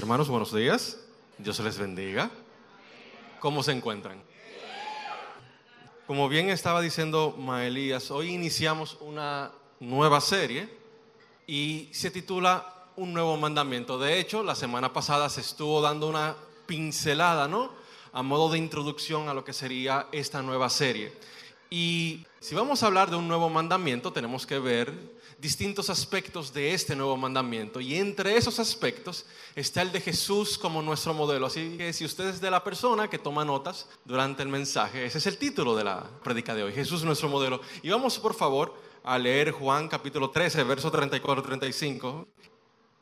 hermanos, buenos días. Dios les bendiga. ¿Cómo se encuentran? Como bien estaba diciendo Maelías, hoy iniciamos una nueva serie y se titula Un nuevo mandamiento. De hecho, la semana pasada se estuvo dando una pincelada, ¿no? A modo de introducción a lo que sería esta nueva serie. Y si vamos a hablar de un nuevo mandamiento, tenemos que ver distintos aspectos de este nuevo mandamiento. Y entre esos aspectos está el de Jesús como nuestro modelo. Así que si usted es de la persona que toma notas durante el mensaje, ese es el título de la predica de hoy, Jesús nuestro modelo. Y vamos por favor a leer Juan capítulo 13, verso 34-35.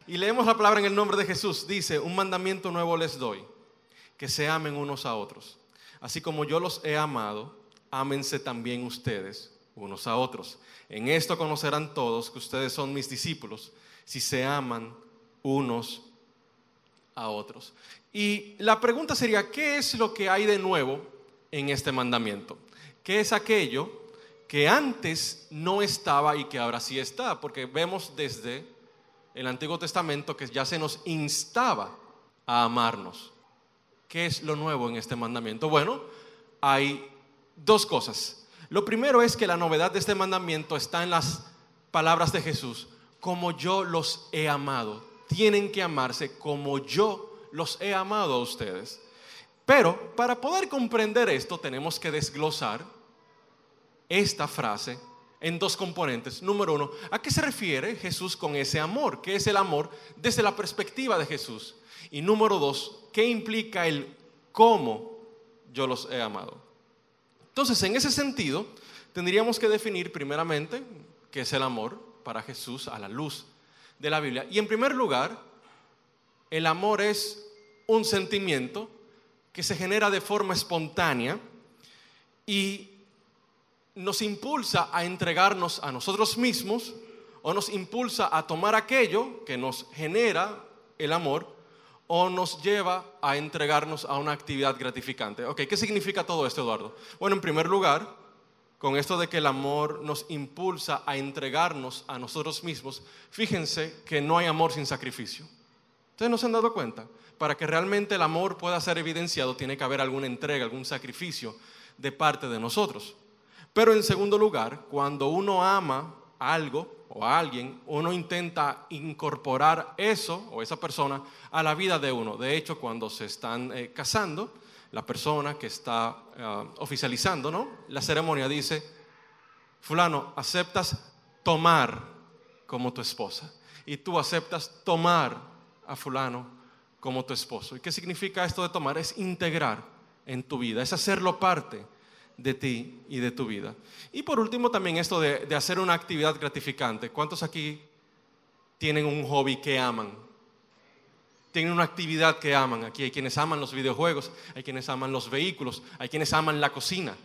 Y leemos la palabra en el nombre de Jesús. Dice, un mandamiento nuevo les doy, que se amen unos a otros. Así como yo los he amado, ámense también ustedes unos a otros. En esto conocerán todos que ustedes son mis discípulos, si se aman unos a otros. Y la pregunta sería, ¿qué es lo que hay de nuevo en este mandamiento? ¿Qué es aquello que antes no estaba y que ahora sí está? Porque vemos desde el Antiguo Testamento que ya se nos instaba a amarnos. ¿Qué es lo nuevo en este mandamiento? Bueno, hay dos cosas. Lo primero es que la novedad de este mandamiento está en las palabras de Jesús. Como yo los he amado. Tienen que amarse como yo los he amado a ustedes. Pero para poder comprender esto tenemos que desglosar esta frase en dos componentes. Número uno, ¿a qué se refiere Jesús con ese amor? ¿Qué es el amor desde la perspectiva de Jesús? Y número dos, ¿qué implica el cómo yo los he amado? Entonces, en ese sentido, tendríamos que definir primeramente qué es el amor para Jesús a la luz de la Biblia. Y en primer lugar, el amor es un sentimiento que se genera de forma espontánea y nos impulsa a entregarnos a nosotros mismos o nos impulsa a tomar aquello que nos genera el amor o nos lleva a entregarnos a una actividad gratificante. Ok, ¿qué significa todo esto, Eduardo? Bueno, en primer lugar, con esto de que el amor nos impulsa a entregarnos a nosotros mismos, fíjense que no hay amor sin sacrificio. ¿Ustedes no se han dado cuenta? Para que realmente el amor pueda ser evidenciado, tiene que haber alguna entrega, algún sacrificio de parte de nosotros. Pero en segundo lugar, cuando uno ama algo, o a alguien, uno intenta incorporar eso o esa persona a la vida de uno. De hecho, cuando se están eh, casando, la persona que está eh, oficializando ¿no? la ceremonia dice, fulano, aceptas tomar como tu esposa y tú aceptas tomar a fulano como tu esposo. ¿Y qué significa esto de tomar? Es integrar en tu vida, es hacerlo parte de ti y de tu vida. Y por último también esto de, hacer una actividad gratificante. ¿Cuántos aquí tienen un hobby que aman? Tienen una actividad que aman. Aquí hay quienes aman los videojuegos, hay quienes aman los vehículos, hay quienes aman la cocina,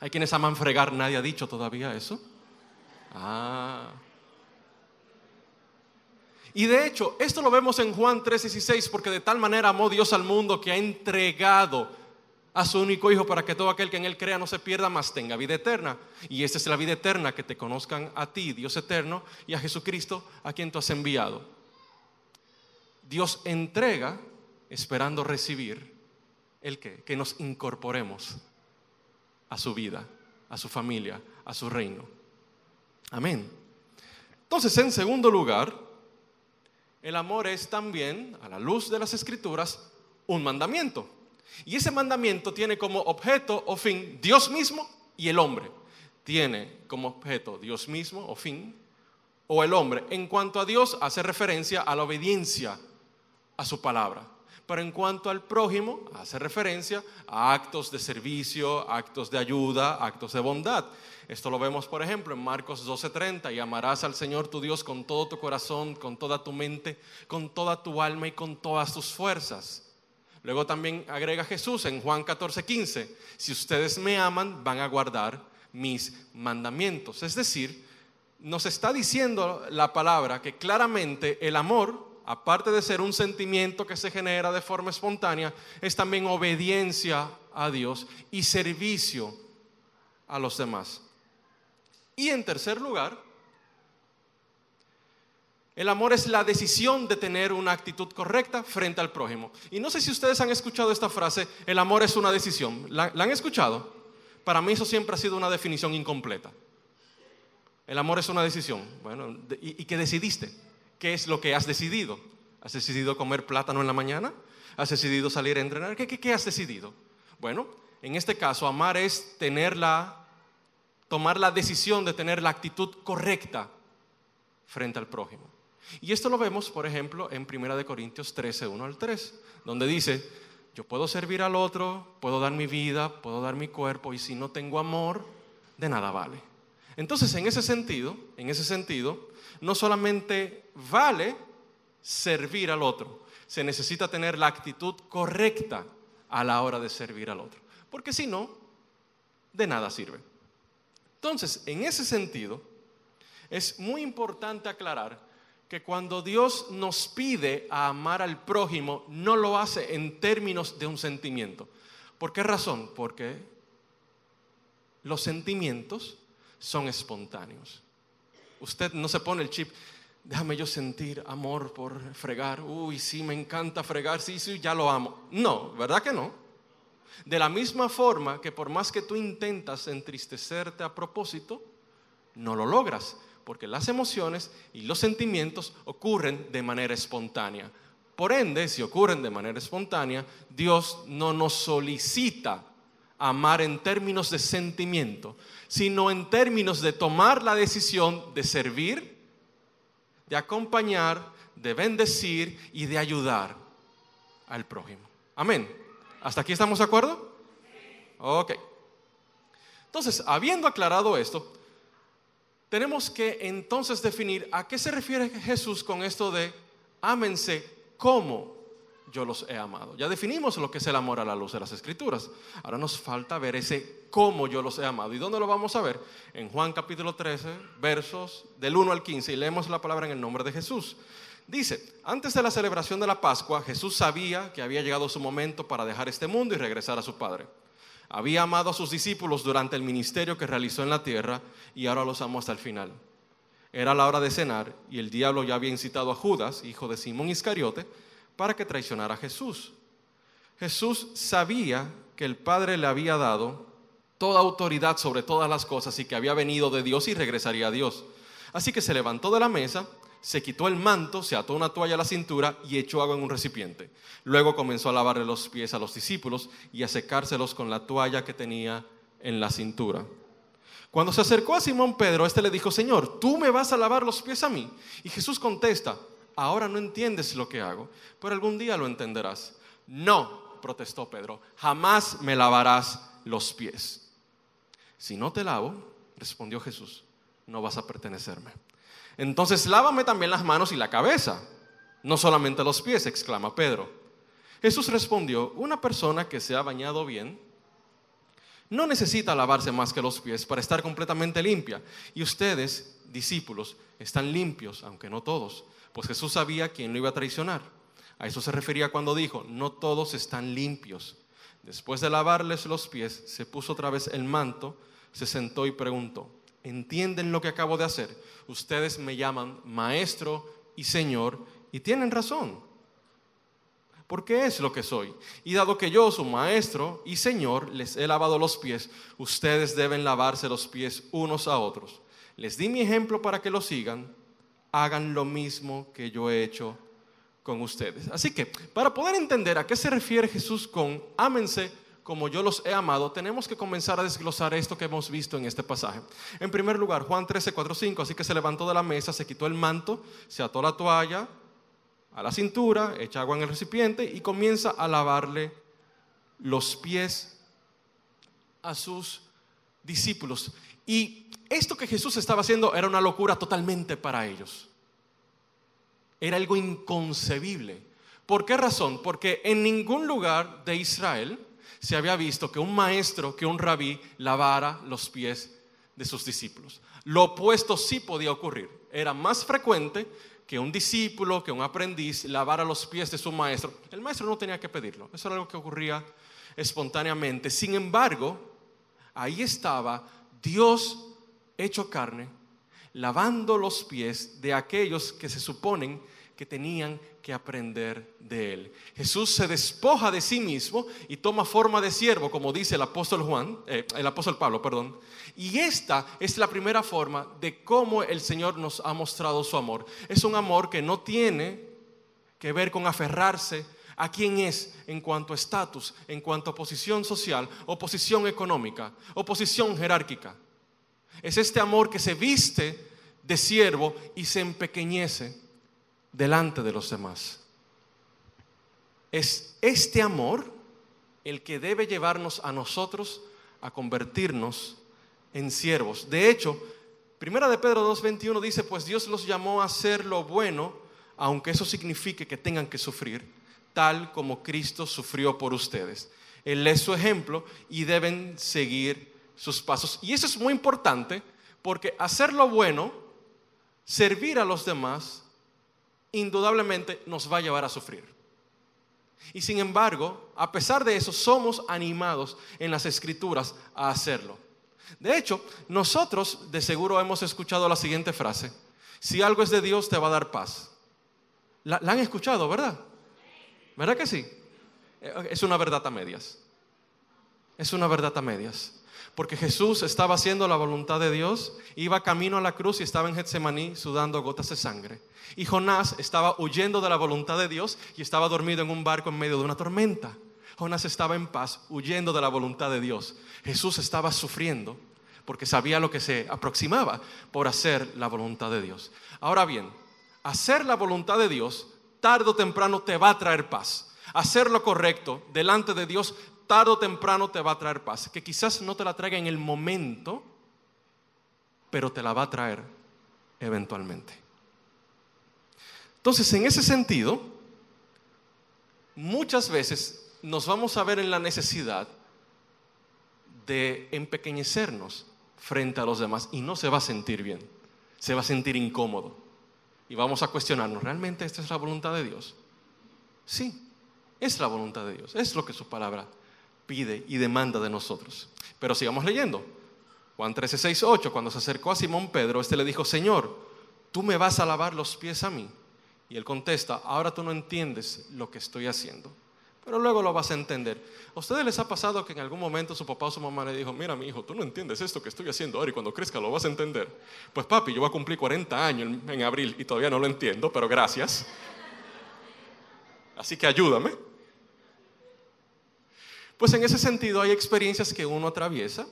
hay quienes aman fregar. Nadie ha dicho todavía eso. Ah. Y de hecho, esto lo vemos en Juan 3:16, porque de tal manera amó Dios al mundo que ha entregado a su único Hijo para que todo aquel que en Él crea no se pierda, más tenga vida eterna. Y esta es la vida eterna, que te conozcan a ti, Dios eterno, y a Jesucristo, a quien tú has enviado. Dios entrega esperando recibir el que, que nos incorporemos a su vida, a su familia, a su reino. Amén. Entonces, en segundo lugar, el amor es también, a la luz de las escrituras, un mandamiento. Y ese mandamiento tiene como objeto o fin Dios mismo y el hombre. Tiene como objeto Dios mismo o fin o el hombre. En cuanto a Dios, hace referencia a la obediencia a su palabra. Pero en cuanto al prójimo, hace referencia a actos de servicio, actos de ayuda, actos de bondad. Esto lo vemos, por ejemplo, en Marcos 12:30, y amarás al Señor tu Dios con todo tu corazón, con toda tu mente, con toda tu alma y con todas tus fuerzas. Luego también agrega Jesús en Juan 14, 15, si ustedes me aman, van a guardar mis mandamientos. Es decir, nos está diciendo la palabra que claramente el amor, aparte de ser un sentimiento que se genera de forma espontánea, es también obediencia a Dios y servicio a los demás. Y en tercer lugar, El amor es la decisión de tener una actitud correcta frente al prójimo. Y no sé si ustedes han escuchado esta frase, el amor es una decisión. ¿La, han escuchado? Para mí eso siempre ha sido una definición incompleta. El amor es una decisión. Bueno, ¿y, qué decidiste? ¿Qué es lo que has decidido? ¿Has decidido comer plátano en la mañana? ¿Has decidido salir a entrenar? ¿Qué, qué has decidido? Bueno, en este caso, amar es tener la, tomar la decisión de tener la actitud correcta frente al prójimo. Y esto lo vemos, por ejemplo, en 1 Corintios 13, 1 al 3, donde dice, yo puedo servir al otro, puedo dar mi vida, puedo dar mi cuerpo, y si no tengo amor, de nada vale. Entonces, en ese sentido, en ese sentido, no solamente vale servir al otro, se necesita tener la actitud correcta a la hora de servir al otro, porque si no, de nada sirve. Entonces, en ese sentido, es muy importante aclarar que cuando Dios nos pide a amar al prójimo, no lo hace en términos de un sentimiento. ¿Por qué razón? Porque los sentimientos son espontáneos. Usted no se pone el chip, déjame yo sentir amor por fregar, uy, sí, me encanta fregar, sí, sí, ya lo amo. No, ¿verdad que no? De la misma forma que por más que tú intentas entristecerte a propósito, no lo logras porque las emociones y los sentimientos ocurren de manera espontánea. Por ende, si ocurren de manera espontánea, Dios no nos solicita amar en términos de sentimiento, sino en términos de tomar la decisión de servir, de acompañar, de bendecir y de ayudar al prójimo. Amén. ¿Hasta aquí estamos de acuerdo? Ok. Entonces, habiendo aclarado esto, tenemos que entonces definir a qué se refiere Jesús con esto de ámense como yo los he amado. Ya definimos lo que es el amor a la luz de las escrituras. Ahora nos falta ver ese cómo yo los he amado. ¿Y dónde lo vamos a ver? En Juan capítulo 13, versos del 1 al 15, y leemos la palabra en el nombre de Jesús. Dice, antes de la celebración de la Pascua, Jesús sabía que había llegado su momento para dejar este mundo y regresar a su Padre. Había amado a sus discípulos durante el ministerio que realizó en la tierra y ahora los amó hasta el final. Era la hora de cenar y el diablo ya había incitado a Judas, hijo de Simón Iscariote, para que traicionara a Jesús. Jesús sabía que el Padre le había dado toda autoridad sobre todas las cosas y que había venido de Dios y regresaría a Dios. Así que se levantó de la mesa se quitó el manto, se ató una toalla a la cintura y echó agua en un recipiente. Luego comenzó a lavarle los pies a los discípulos y a secárselos con la toalla que tenía en la cintura. Cuando se acercó a Simón Pedro, este le dijo, Señor, ¿tú me vas a lavar los pies a mí? Y Jesús contesta, ahora no entiendes lo que hago, pero algún día lo entenderás. No, protestó Pedro, jamás me lavarás los pies. Si no te lavo, respondió Jesús, no vas a pertenecerme. Entonces lávame también las manos y la cabeza, no solamente los pies, exclama Pedro. Jesús respondió, una persona que se ha bañado bien no necesita lavarse más que los pies para estar completamente limpia. Y ustedes, discípulos, están limpios, aunque no todos, pues Jesús sabía quién lo iba a traicionar. A eso se refería cuando dijo, no todos están limpios. Después de lavarles los pies, se puso otra vez el manto, se sentó y preguntó, entienden lo que acabo de hacer. Ustedes me llaman maestro y señor y tienen razón. Porque es lo que soy. Y dado que yo, su maestro y señor, les he lavado los pies, ustedes deben lavarse los pies unos a otros. Les di mi ejemplo para que lo sigan. Hagan lo mismo que yo he hecho con ustedes. Así que, para poder entender a qué se refiere Jesús con ámense como yo los he amado, tenemos que comenzar a desglosar esto que hemos visto en este pasaje. En primer lugar, Juan 13, 4, 5, así que se levantó de la mesa, se quitó el manto, se ató la toalla a la cintura, echa agua en el recipiente y comienza a lavarle los pies a sus discípulos. Y esto que Jesús estaba haciendo era una locura totalmente para ellos. Era algo inconcebible. ¿Por qué razón? Porque en ningún lugar de Israel, se había visto que un maestro, que un rabí lavara los pies de sus discípulos. Lo opuesto sí podía ocurrir. Era más frecuente que un discípulo, que un aprendiz lavara los pies de su maestro. El maestro no tenía que pedirlo. Eso era algo que ocurría espontáneamente. Sin embargo, ahí estaba Dios hecho carne, lavando los pies de aquellos que se suponen que tenían que aprender de él. Jesús se despoja de sí mismo y toma forma de siervo, como dice el apóstol Juan, eh, el apóstol Pablo, perdón. Y esta es la primera forma de cómo el Señor nos ha mostrado su amor. Es un amor que no tiene que ver con aferrarse a quién es en cuanto a estatus, en cuanto a posición social o posición económica o posición jerárquica. Es este amor que se viste de siervo y se empequeñece delante de los demás. Es este amor el que debe llevarnos a nosotros a convertirnos en siervos. De hecho, Primera de Pedro 2.21 dice, pues Dios los llamó a hacer lo bueno, aunque eso signifique que tengan que sufrir, tal como Cristo sufrió por ustedes. Él es su ejemplo y deben seguir sus pasos. Y eso es muy importante porque hacer lo bueno, servir a los demás, indudablemente nos va a llevar a sufrir. Y sin embargo, a pesar de eso, somos animados en las escrituras a hacerlo. De hecho, nosotros de seguro hemos escuchado la siguiente frase. Si algo es de Dios, te va a dar paz. La, han escuchado, ¿verdad? ¿Verdad que sí? Eh, es una verdad a medias. Es una verdad a medias. Porque Jesús estaba haciendo la voluntad de Dios, iba camino a la cruz y estaba en Getsemaní sudando gotas de sangre. Y Jonás estaba huyendo de la voluntad de Dios y estaba dormido en un barco en medio de una tormenta. Jonás estaba en paz, huyendo de la voluntad de Dios. Jesús estaba sufriendo porque sabía lo que se aproximaba por hacer la voluntad de Dios. Ahora bien, hacer la voluntad de Dios tarde o temprano te va a traer paz. Hacer lo correcto delante de Dios tarde o temprano te va a traer paz. Que quizás no te la traiga en el momento, pero te la va a traer eventualmente. Entonces, en ese sentido, muchas veces nos vamos a ver en la necesidad de empequeñecernos frente a los demás y no se va a sentir bien, se va a sentir incómodo. Y vamos a cuestionarnos, ¿realmente esta es la voluntad de Dios? Sí, es la voluntad de Dios, es lo que su palabra pide y demanda de nosotros. Pero sigamos leyendo. Juan 13, 6, 8, cuando se acercó a Simón Pedro, este le dijo, Señor, ¿tú me vas a lavar los pies a mí? Y él contesta, ahora tú no entiendes lo que estoy haciendo, pero luego lo vas a entender. ¿A ustedes les ha pasado que en algún momento su papá o su mamá le dijo, mira mi hijo, tú no entiendes esto que estoy haciendo ahora y cuando crezca lo vas a entender? Pues papi, yo voy a cumplir 40 años en abril y todavía no lo entiendo, pero gracias. Así que ayúdame. Pues en ese sentido hay experiencias que uno atraviesa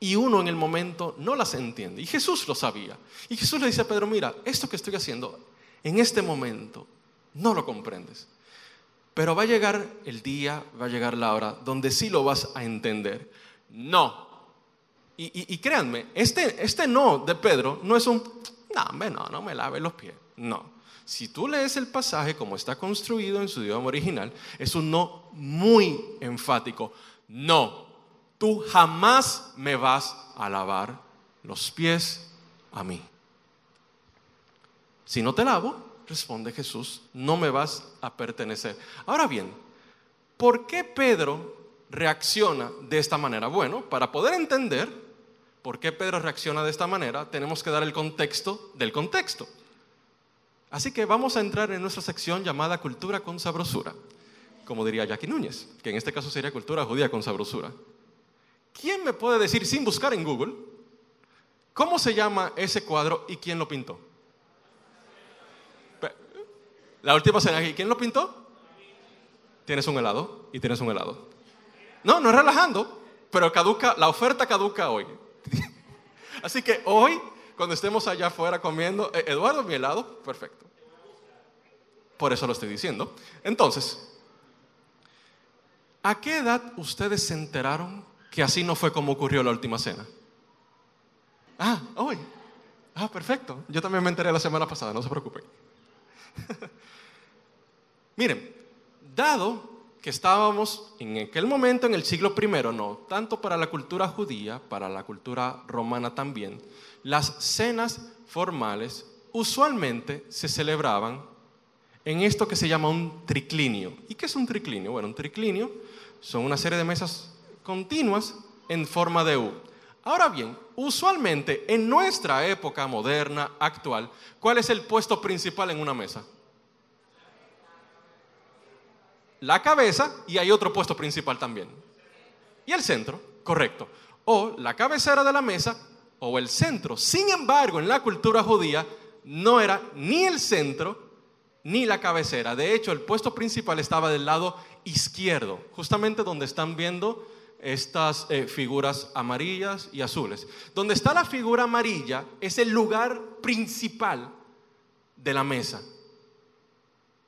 y uno en el momento no las entiende. Y Jesús lo sabía. Y Jesús le dice a Pedro, mira, esto que estoy haciendo en este momento no lo comprendes. Pero va a llegar el día, va a llegar la hora donde sí lo vas a entender. No. Y, créanme, este, este no de Pedro no es un, no, no, no me lave los pies. No. Si tú lees el pasaje como está construido en su idioma original, es un no muy enfático. No, tú jamás me vas a lavar los pies a mí. Si no te lavo, responde Jesús, no me vas a pertenecer. Ahora bien, ¿por qué Pedro reacciona de esta manera? Bueno, para poder entender por qué Pedro reacciona de esta manera, tenemos que dar el contexto del contexto. Así que vamos a entrar en nuestra sección llamada Cultura con Sabrosura, como diría Jackie Núñez, que en este caso sería Cultura Judía con Sabrosura. ¿Quién me puede decir sin buscar en Google cómo se llama ese cuadro y quién lo pintó? La última cena aquí, ¿quién lo pintó? Tienes un helado y tienes un helado. No, no es relajando, pero caduca, la oferta caduca hoy. Así que hoy cuando estemos allá afuera comiendo, eh, Eduardo, mi helado, perfecto. Por eso lo estoy diciendo. Entonces, ¿a qué edad ustedes se enteraron que así no fue como ocurrió la última cena? Ah, hoy. Ah, perfecto. Yo también me enteré la semana pasada, no se preocupen. Miren, dado que estábamos en aquel momento en el siglo I, no, tanto para la cultura judía, para la cultura romana también, las cenas formales usualmente se celebraban en esto que se llama un triclinio. ¿Y qué es un triclinio? Bueno, un triclinio son una serie de mesas continuas en forma de U. Ahora bien, usualmente en nuestra época moderna, actual, ¿cuál es el puesto principal en una mesa? La cabeza y hay otro puesto principal también. Y el centro, correcto. O la cabecera de la mesa o el centro. Sin embargo, en la cultura judía no era ni el centro ni la cabecera. De hecho, el puesto principal estaba del lado izquierdo, justamente donde están viendo estas eh, figuras amarillas y azules. Donde está la figura amarilla es el lugar principal de la mesa.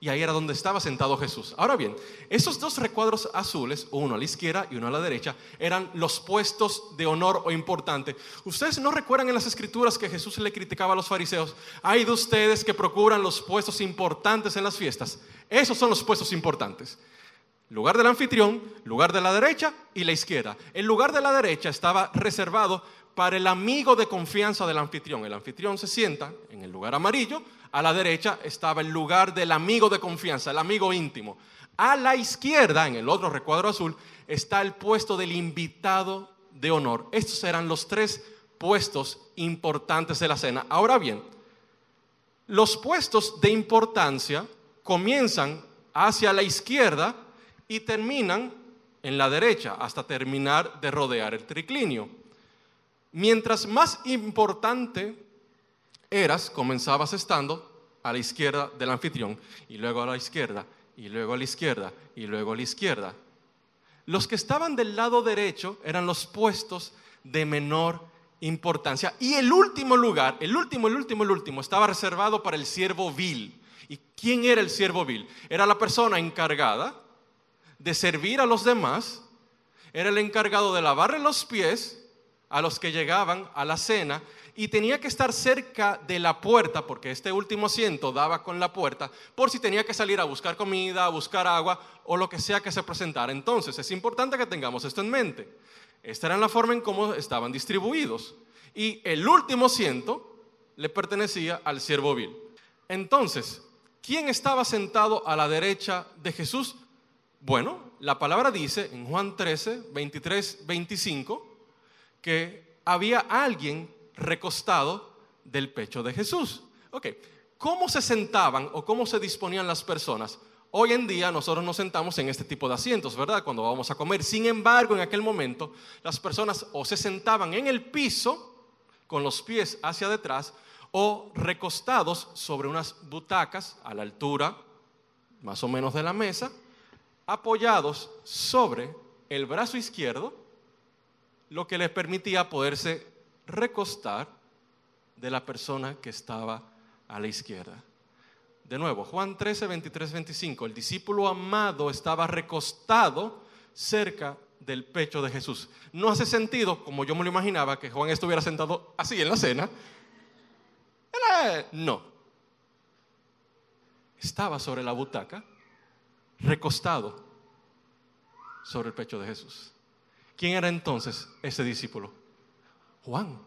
Y ahí era donde estaba sentado Jesús. Ahora bien, esos dos recuadros azules, uno a la izquierda y uno a la derecha, eran los puestos de honor o importante. Ustedes no recuerdan en las escrituras que Jesús le criticaba a los fariseos. Hay de ustedes que procuran los puestos importantes en las fiestas. Esos son los puestos importantes. Lugar del anfitrión, lugar de la derecha y la izquierda. El lugar de la derecha estaba reservado para el amigo de confianza del anfitrión. El anfitrión se sienta en el lugar amarillo, a la derecha estaba el lugar del amigo de confianza, el amigo íntimo. A la izquierda, en el otro recuadro azul, está el puesto del invitado de honor. Estos eran los tres puestos importantes de la cena. Ahora bien, los puestos de importancia comienzan hacia la izquierda y terminan en la derecha hasta terminar de rodear el triclinio. Mientras más importante eras, comenzabas estando a la izquierda del anfitrión y luego a la izquierda y luego a la izquierda y luego a la izquierda. Los que estaban del lado derecho eran los puestos de menor importancia. Y el último lugar, el último, el último, el último, estaba reservado para el siervo vil. ¿Y quién era el siervo vil? Era la persona encargada de servir a los demás, era el encargado de lavarle los pies a los que llegaban a la cena y tenía que estar cerca de la puerta, porque este último asiento daba con la puerta, por si tenía que salir a buscar comida, a buscar agua o lo que sea que se presentara. Entonces es importante que tengamos esto en mente. Esta era la forma en cómo estaban distribuidos. Y el último asiento le pertenecía al siervo vil. Entonces, ¿quién estaba sentado a la derecha de Jesús? Bueno, la palabra dice en Juan 13, 23, 25, que había alguien recostado del pecho de Jesús. Ok, ¿cómo se sentaban o cómo se disponían las personas? Hoy en día nosotros nos sentamos en este tipo de asientos, ¿verdad? Cuando vamos a comer. Sin embargo, en aquel momento las personas o se sentaban en el piso con los pies hacia detrás o recostados sobre unas butacas a la altura más o menos de la mesa apoyados sobre el brazo izquierdo, lo que les permitía poderse recostar de la persona que estaba a la izquierda. De nuevo, Juan 13, 23, 25, el discípulo amado estaba recostado cerca del pecho de Jesús. No hace sentido, como yo me lo imaginaba, que Juan estuviera sentado así en la cena. No. Estaba sobre la butaca recostado sobre el pecho de Jesús. ¿Quién era entonces ese discípulo? Juan.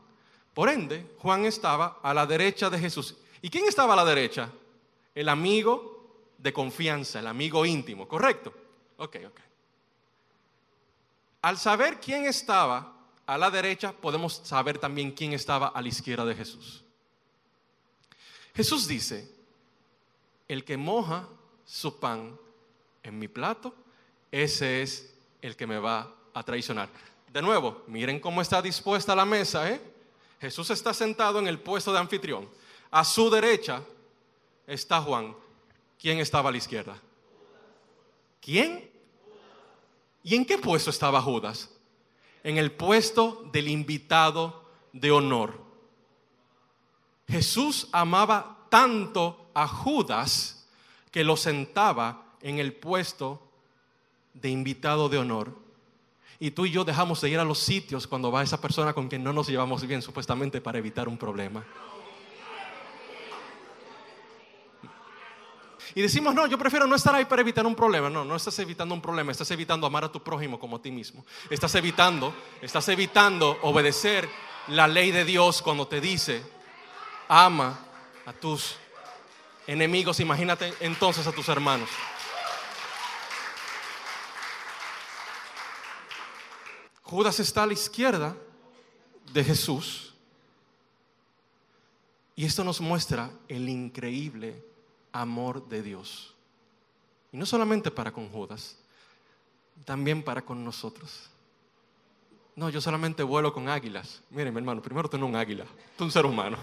Por ende, Juan estaba a la derecha de Jesús. ¿Y quién estaba a la derecha? El amigo de confianza, el amigo íntimo, ¿correcto? Ok, ok. Al saber quién estaba a la derecha, podemos saber también quién estaba a la izquierda de Jesús. Jesús dice, el que moja su pan en mi plato, ese es el que me va a traicionar. De nuevo, miren cómo está dispuesta la mesa. ¿eh? Jesús está sentado en el puesto de anfitrión. A su derecha está Juan. ¿Quién estaba a la izquierda? ¿Quién? ¿Y en qué puesto estaba Judas? En el puesto del invitado de honor. Jesús amaba tanto a Judas que lo sentaba en el puesto de invitado de honor. Y tú y yo dejamos de ir a los sitios cuando va esa persona con quien no nos llevamos bien, supuestamente para evitar un problema. Y decimos, no, yo prefiero no estar ahí para evitar un problema. No, no estás evitando un problema, estás evitando amar a tu prójimo como a ti mismo. Estás evitando, estás evitando obedecer la ley de Dios cuando te dice, ama a tus enemigos, imagínate entonces a tus hermanos. Judas está a la izquierda de Jesús. Y esto nos muestra el increíble amor de Dios. Y no solamente para con Judas, también para con nosotros. No, yo solamente vuelo con águilas. Miren, mi hermano, primero tengo un águila, tú un ser humano.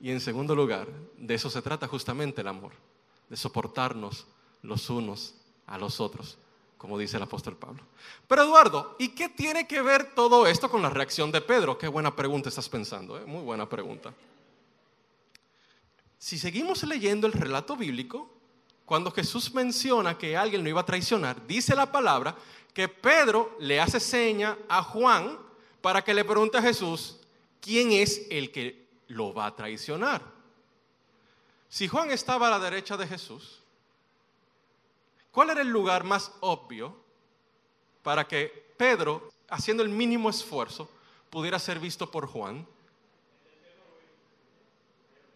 Y en segundo lugar, de eso se trata justamente el amor, de soportarnos los unos a los otros, como dice el apóstol Pablo. Pero Eduardo, ¿y qué tiene que ver todo esto con la reacción de Pedro? Qué buena pregunta estás pensando, ¿eh? muy buena pregunta. Si seguimos leyendo el relato bíblico, cuando Jesús menciona que alguien lo iba a traicionar, dice la palabra que Pedro le hace seña a Juan para que le pregunte a Jesús quién es el que lo va a traicionar. Si Juan estaba a la derecha de Jesús, ¿cuál era el lugar más obvio para que Pedro, haciendo el mínimo esfuerzo, pudiera ser visto por Juan?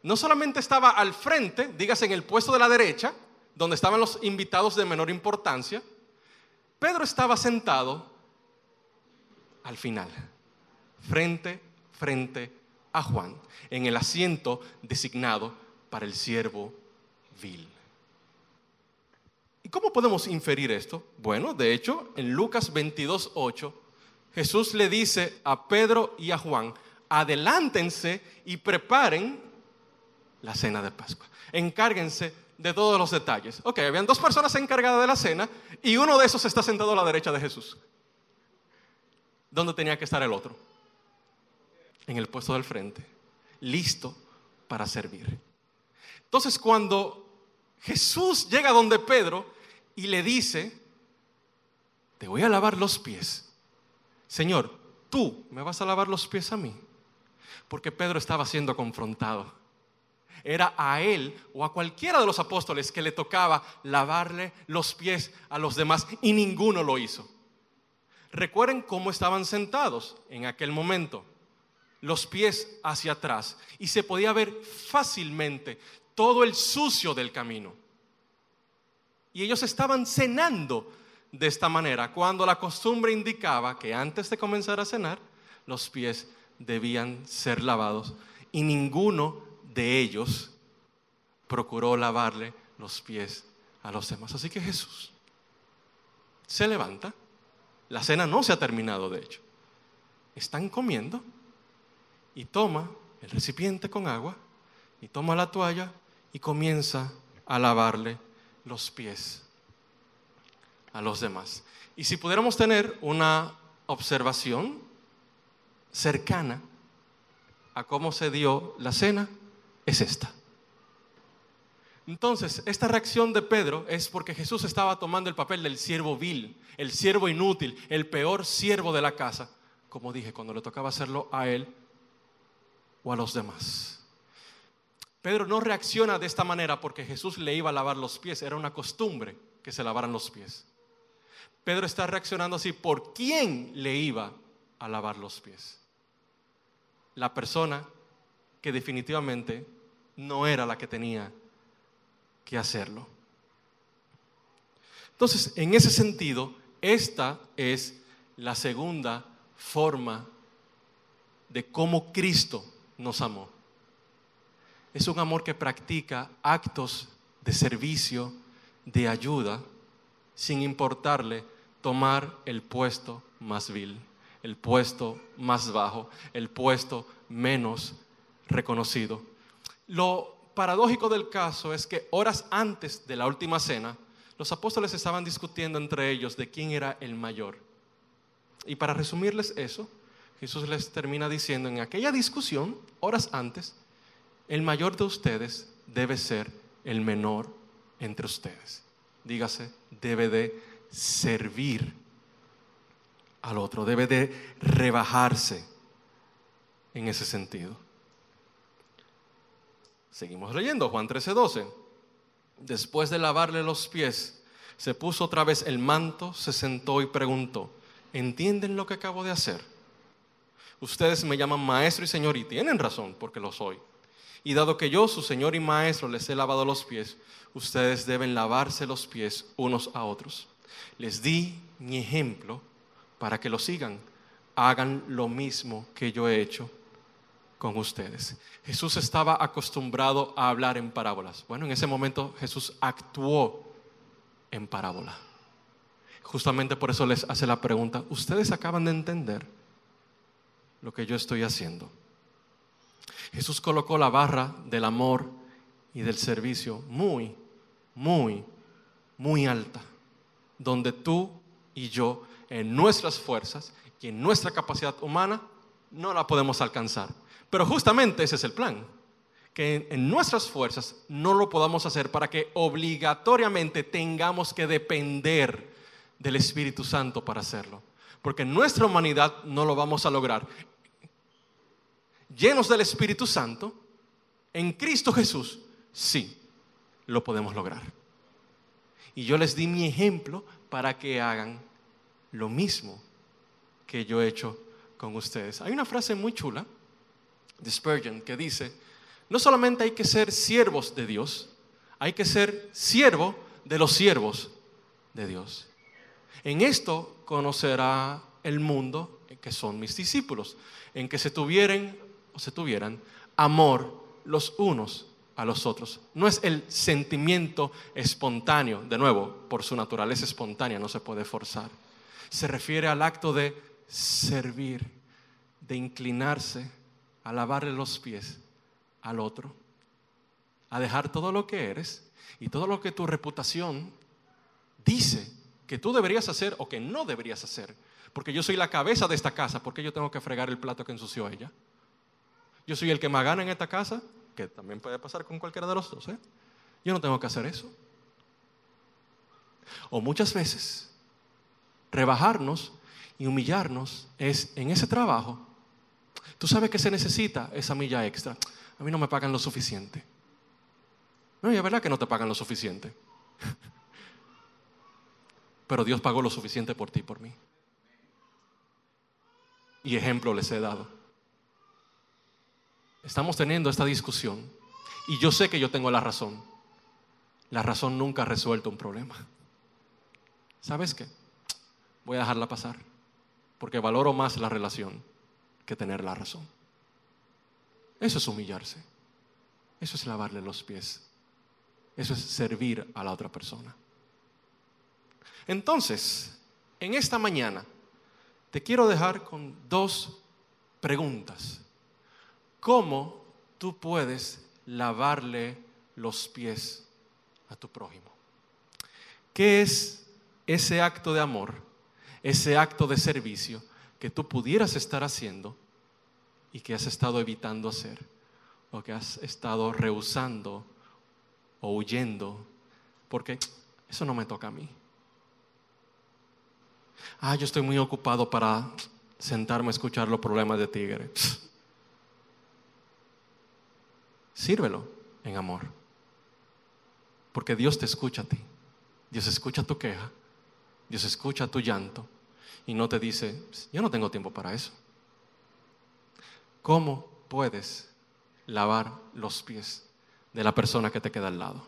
No solamente estaba al frente, dígase en el puesto de la derecha, donde estaban los invitados de menor importancia, Pedro estaba sentado al final, frente, frente a Juan, en el asiento designado para el siervo vil. ¿Y cómo podemos inferir esto? Bueno, de hecho, en Lucas 22, 8, Jesús le dice a Pedro y a Juan, adelántense y preparen la cena de Pascua. Encárguense de todos los detalles. Ok, habían dos personas encargadas de la cena y uno de esos está sentado a la derecha de Jesús. ¿Dónde tenía que estar el otro? En el puesto del frente, listo para servir. Entonces cuando Jesús llega donde Pedro y le dice, te voy a lavar los pies. Señor, tú me vas a lavar los pies a mí. Porque Pedro estaba siendo confrontado era a él o a cualquiera de los apóstoles que le tocaba lavarle los pies a los demás y ninguno lo hizo. Recuerden cómo estaban sentados en aquel momento, los pies hacia atrás y se podía ver fácilmente todo el sucio del camino. Y ellos estaban cenando de esta manera, cuando la costumbre indicaba que antes de comenzar a cenar, los pies debían ser lavados y ninguno de ellos procuró lavarle los pies a los demás. Así que Jesús se levanta. La cena no se ha terminado, de hecho. Están comiendo y toma el recipiente con agua y toma la toalla y comienza a lavarle los pies a los demás. Y si pudiéramos tener una observación cercana a cómo se dio la cena, es esta. Entonces, esta reacción de Pedro es porque Jesús estaba tomando el papel del siervo vil, el siervo inútil, el peor siervo de la casa, como dije, cuando le tocaba hacerlo a él o a los demás. Pedro no reacciona de esta manera porque Jesús le iba a lavar los pies, era una costumbre que se lavaran los pies. Pedro está reaccionando así por quién le iba a lavar los pies. La persona que definitivamente no era la que tenía que hacerlo. Entonces, en ese sentido, esta es la segunda forma de cómo Cristo nos amó. Es un amor que practica actos de servicio, de ayuda, sin importarle tomar el puesto más vil, el puesto más bajo, el puesto menos reconocido. Lo paradójico del caso es que horas antes de la última cena, los apóstoles estaban discutiendo entre ellos de quién era el mayor. Y para resumirles eso, Jesús les termina diciendo en aquella discusión, horas antes, el mayor de ustedes debe ser el menor entre ustedes. Dígase, debe de servir al otro, debe de rebajarse en ese sentido. Seguimos leyendo, Juan 13:12. Después de lavarle los pies, se puso otra vez el manto, se sentó y preguntó, ¿entienden lo que acabo de hacer? Ustedes me llaman maestro y señor y tienen razón porque lo soy. Y dado que yo, su señor y maestro, les he lavado los pies, ustedes deben lavarse los pies unos a otros. Les di mi ejemplo para que lo sigan, hagan lo mismo que yo he hecho con ustedes. Jesús estaba acostumbrado a hablar en parábolas. Bueno, en ese momento Jesús actuó en parábola. Justamente por eso les hace la pregunta, ¿ustedes acaban de entender lo que yo estoy haciendo? Jesús colocó la barra del amor y del servicio muy, muy, muy alta, donde tú y yo, en nuestras fuerzas y en nuestra capacidad humana, no la podemos alcanzar. Pero justamente ese es el plan, que en nuestras fuerzas no lo podamos hacer para que obligatoriamente tengamos que depender del Espíritu Santo para hacerlo. Porque nuestra humanidad no lo vamos a lograr. Llenos del Espíritu Santo, en Cristo Jesús, sí, lo podemos lograr. Y yo les di mi ejemplo para que hagan lo mismo que yo he hecho con ustedes. Hay una frase muy chula de Spurgeon que dice, no solamente hay que ser siervos de Dios, hay que ser siervo de los siervos de Dios. En esto conocerá el mundo que son mis discípulos, en que se tuvieran o se tuvieran amor los unos a los otros. No es el sentimiento espontáneo, de nuevo, por su naturaleza espontánea, no se puede forzar. Se refiere al acto de servir, de inclinarse a lavarle los pies al otro, a dejar todo lo que eres y todo lo que tu reputación dice que tú deberías hacer o que no deberías hacer. Porque yo soy la cabeza de esta casa, ¿por qué yo tengo que fregar el plato que ensució ella? Yo soy el que más gana en esta casa, que también puede pasar con cualquiera de los dos. ¿eh? Yo no tengo que hacer eso. O muchas veces, rebajarnos y humillarnos es en ese trabajo. Tú sabes que se necesita esa milla extra. A mí no me pagan lo suficiente. No, y es verdad que no te pagan lo suficiente. Pero Dios pagó lo suficiente por ti y por mí. Y ejemplo les he dado estamos teniendo esta discusión y yo sé que yo tengo la razón. La razón nunca ha resuelto un problema. ¿Sabes qué? Voy a dejarla pasar porque valoro más la relación que tener la razón. Eso es humillarse. Eso es lavarle los pies. Eso es servir a la otra persona. Entonces, en esta mañana te quiero dejar con dos preguntas ¿Cómo tú puedes lavarle los pies a tu prójimo? ¿Qué es ese acto de amor, ese acto de servicio que tú pudieras estar haciendo y que has estado evitando hacer o que has estado rehusando o huyendo? Porque eso no me toca a mí. Ah, yo estoy muy ocupado para sentarme a escuchar los problemas de tigre. Sírvelo en amor. Porque Dios te escucha a ti. Dios escucha tu queja. Dios escucha tu llanto. Y no te dice, yo no tengo tiempo para eso. ¿Cómo puedes lavar los pies de la persona que te queda al lado?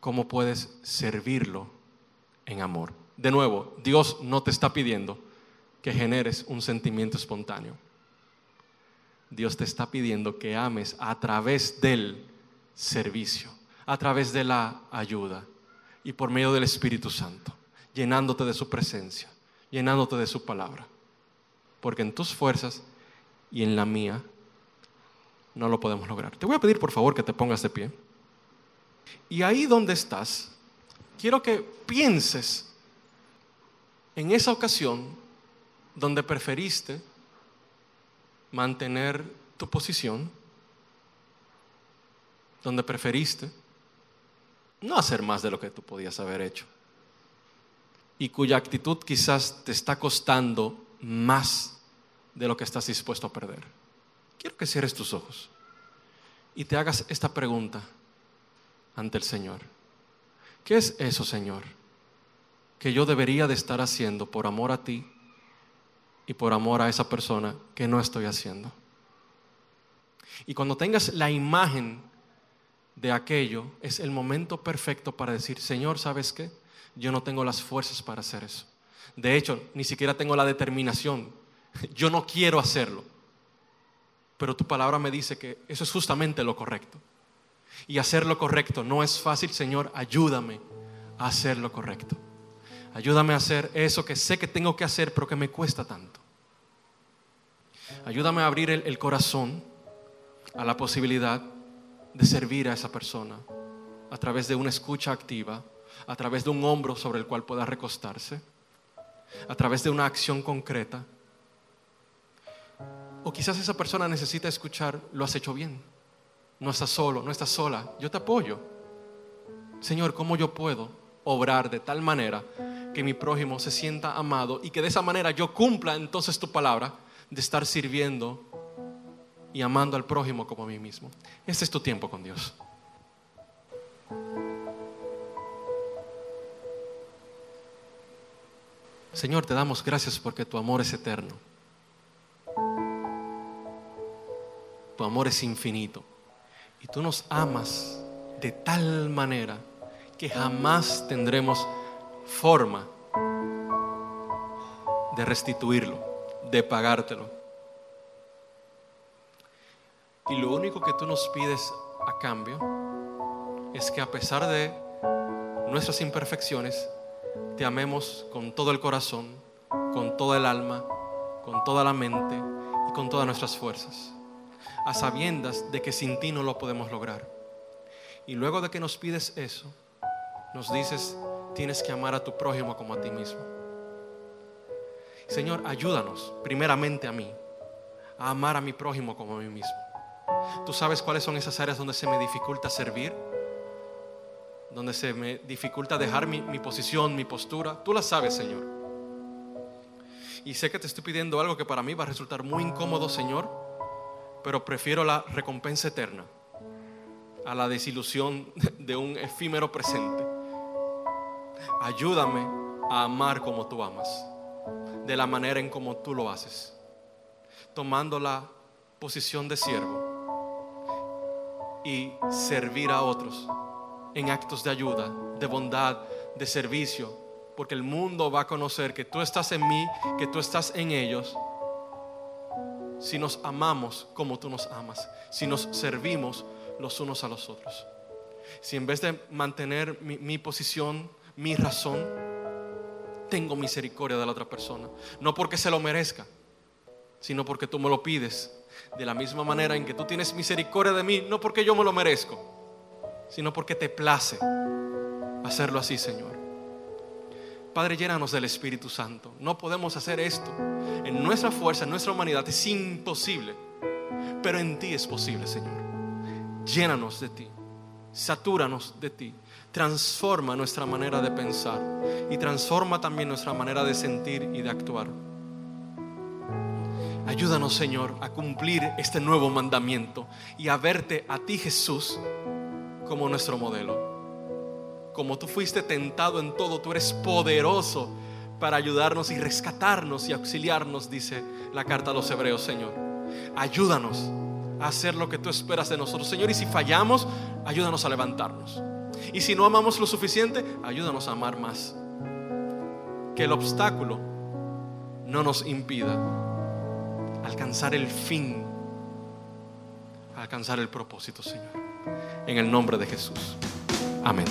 ¿Cómo puedes servirlo en amor? De nuevo, Dios no te está pidiendo que generes un sentimiento espontáneo. Dios te está pidiendo que ames a través del servicio, a través de la ayuda y por medio del Espíritu Santo, llenándote de su presencia, llenándote de su palabra. Porque en tus fuerzas y en la mía no lo podemos lograr. Te voy a pedir por favor que te pongas de pie. Y ahí donde estás, quiero que pienses en esa ocasión donde preferiste mantener tu posición donde preferiste no hacer más de lo que tú podías haber hecho y cuya actitud quizás te está costando más de lo que estás dispuesto a perder. Quiero que cierres tus ojos y te hagas esta pregunta ante el Señor. ¿Qué es eso, Señor, que yo debería de estar haciendo por amor a ti y por amor a esa persona que no estoy haciendo. Y cuando tengas la imagen de aquello, es el momento perfecto para decir, Señor, ¿sabes qué? Yo no tengo las fuerzas para hacer eso. De hecho, ni siquiera tengo la determinación Yo no quiero hacerlo. Pero tu palabra me dice que eso es justamente lo correcto. Y hacer lo correcto no es fácil, Señor. Ayúdame a hacer lo correcto. Ayúdame a hacer eso que sé que tengo que hacer, pero que me cuesta tanto. Ayúdame a abrir el, corazón a la posibilidad de servir a esa persona a través de una escucha activa, a través de un hombro sobre el cual pueda recostarse, a través de una acción concreta. O quizás esa persona necesita escuchar, lo has hecho bien, no estás solo, no estás sola, yo te apoyo. Señor, ¿cómo yo puedo obrar de tal manera que mi prójimo se sienta amado y que de esa manera yo cumpla entonces tu palabra de estar sirviendo y amando al prójimo como a mí mismo. Este es tu tiempo con Dios. Señor, te damos gracias porque tu amor es eterno. Tu amor es infinito. Y tú nos amas de tal manera que jamás tendremos forma de restituirlo, de pagártelo. Y lo único que tú nos pides a cambio es que a pesar de nuestras imperfecciones, te amemos con todo el corazón, con toda el alma, con toda la mente y con todas nuestras fuerzas, a sabiendas de que sin ti no lo podemos lograr. Y luego de que nos pides eso, nos dices, tienes que amar a tu prójimo como a ti mismo. Señor, ayúdanos, primeramente a mí, a amar a mi prójimo como a mí mismo. Tú sabes cuáles son esas áreas donde se me dificulta servir, donde se me dificulta dejar mi, posición, mi postura. Tú la sabes, Señor. Y sé que te estoy pidiendo algo que para mí va a resultar muy incómodo, Señor, pero prefiero la recompensa eterna a la desilusión de un efímero presente. Ayúdame a amar como tú amas, de la manera en como tú lo haces, tomando la posición de siervo y servir a otros en actos de ayuda, de bondad, de servicio, porque el mundo va a conocer que tú estás en mí, que tú estás en ellos, si nos amamos como tú nos amas, si nos servimos los unos a los otros. Si en vez de mantener mi, posición, mi razón, tengo misericordia de la otra persona, no porque se lo merezca, sino porque tú me lo pides, de la misma manera en que tú tienes misericordia de mí, no porque yo me lo merezco, sino porque te place hacerlo así, Señor. Padre, llénanos del Espíritu Santo. No podemos hacer esto en nuestra fuerza, en nuestra humanidad. Es imposible. Pero en ti es posible, Señor. Llénanos de ti. Satúranos de ti. Transforma nuestra manera de pensar y transforma también nuestra manera de sentir y de actuar. Ayúdanos, Señor, a cumplir este nuevo mandamiento y a verte a ti, Jesús, como nuestro modelo. Como tú fuiste tentado en todo, tú eres poderoso para ayudarnos y rescatarnos y auxiliarnos, dice la carta a los hebreos, Señor. Ayúdanos a hacer lo que tú esperas de nosotros, Señor. Y si fallamos, ayúdanos a levantarnos. Y si no amamos lo suficiente, ayúdanos a amar más. Que el obstáculo no nos impida alcanzar el fin, alcanzar el propósito, Señor. En el nombre de Jesús. Amén.